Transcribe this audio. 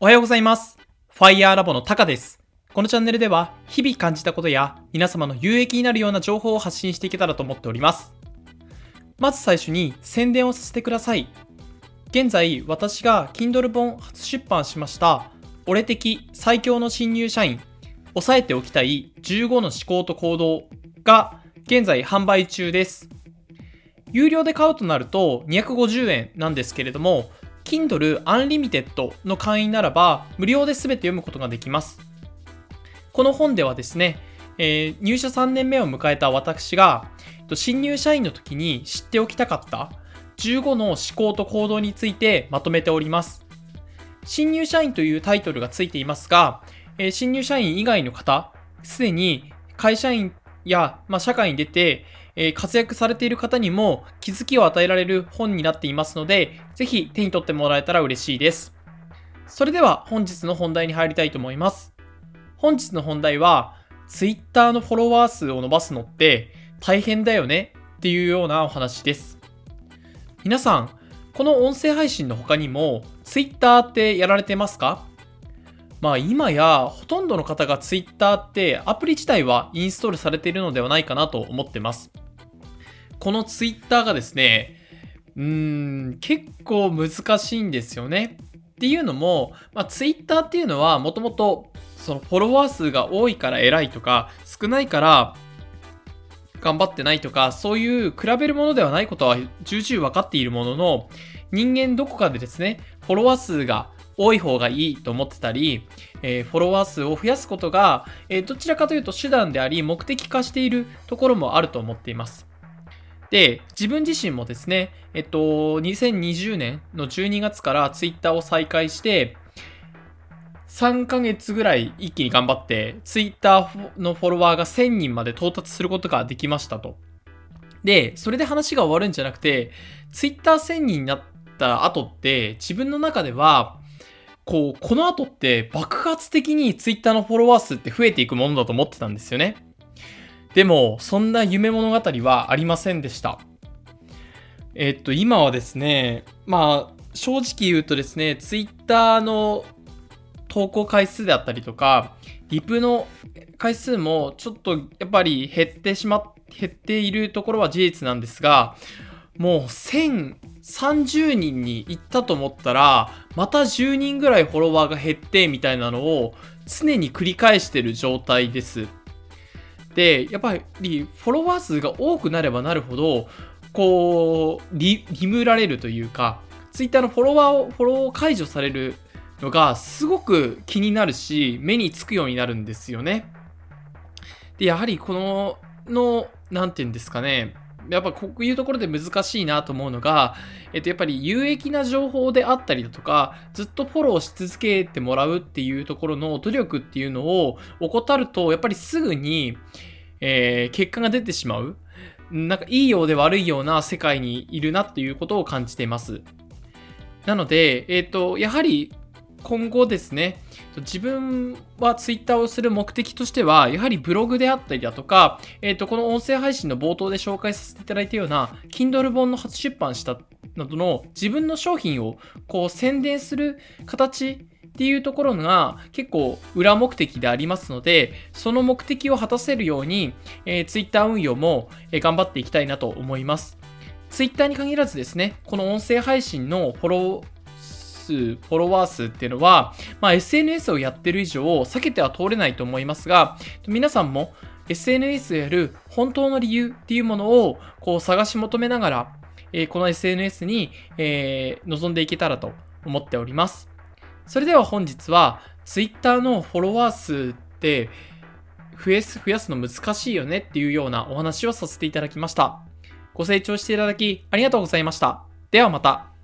おはようございます。ファイヤーラボのタカです。このチャンネルでは、日々感じたことや、皆様の有益になるような情報を発信していけたらと思っております。まず最初に宣伝をさせてください。現在、私が Kindle 本初出版しました、俺的最強の新入社員、押さえておきたい15の思考と行動が現在販売中です。有料で買うとなると250円なんですけれども、Kindle Unlimited の会員ならば無料で全て読むことができます。この本ではですね、えー入社3年目を迎えた私が、新入社員の時に知っておきたかった15の思考と行動についてまとめております。新入社員というタイトルがついていますが、え新入社員以外の方、すでに会社員や、まあ、社会に出て、えー活躍されている方にも気づきを与えられる本になっていますので、ぜひ手に取ってもらえたら嬉しいです。それでは本日の本題に入りたいと思います。本日の本題は、Twitter のフォロワー数を伸ばすのって大変だよねっていうようなお話です。皆さん、この音声配信の他にも Twitter ってやられてますか？まあ今やほとんどの方が Twitter ってアプリ自体はインストールされているのではないかなと思ってます。この Twitter がですね、うーん、結構難しいんですよね。っていうのも、まあ、Twitter っていうのはもともとそのフォロワー数が多いから偉いとか少ないから頑張ってないとかそういう比べるものではないことは重々分かっているものの人間どこかでですねフォロワー数が多い方がいいと思ってたり、えーフォロワー数を増やすことが、えーどちらかというと手段であり目的化しているところもあると思っています。で、自分自身もですね、えっと、2020年の12月からツイッターを再開して、3ヶ月ぐらい一気に頑張って、ツイッターのフォロワーが1000人まで到達することができましたと。で、それで話が終わるんじゃなくて、ツイッター1000人になった後って、自分の中では、こう、この後って爆発的にツイッターのフォロワー数って増えていくものだと思ってたんですよね。でも、そんな夢物語はありませんでした。えっと、今はですね、まあ、正直言うとですね、ツイッターの投稿回数であったりとか、リプの回数もちょっとやっぱり減ってしまっ、減っているところは事実なんですが、もう1030人に行ったと思ったら、また10人ぐらいフォロワーが減ってみたいなのを常に繰り返してる状態です。で、やっぱりフォロワー数が多くなればなるほど、こう、リ、リムられるというか、Twitter のフォロワーを、フォローを解除されるのがすごく気になるし、目につくようになるんですよね。で、やはりこの、の、何て言うんですかね、やっぱこういうところで難しいなと思うのが、えっと、やっぱり有益な情報であったりだとか、ずっとフォローし続けてもらうっていうところの努力っていうのを怠ると、やっぱりすぐに、えー結果が出てしまう。なんかいいようで悪いような世界にいるなっていうことを感じています。なので、えっ、と、やはり今後ですね、自分はツイッターをする目的としては、やはりブログであったりだとか、えっ、と、この音声配信の冒頭で紹介させていただいたような、Kindle 本の初出版したなどの自分の商品をこう宣伝する形っていうところが結構裏目的でありますので、その目的を果たせるように、えー、Twitter 運用も、え頑張っていきたいなと思います。Twitter に限らずですね、この音声配信のフォロー数、フォロワー数っていうのは、まあ、SNS をやってる以上避けては通れないと思いますが、皆さんも SNS をやる本当の理由っていうものをこう探し求めながら、えーこの SNS に、えー臨んでいけたらと思っております。それでは本日は Twitter のフォロワー数って増やす増やすの難しいよねっていうようなお話をさせていただきました。ご清聴していただきありがとうございました。ではまた。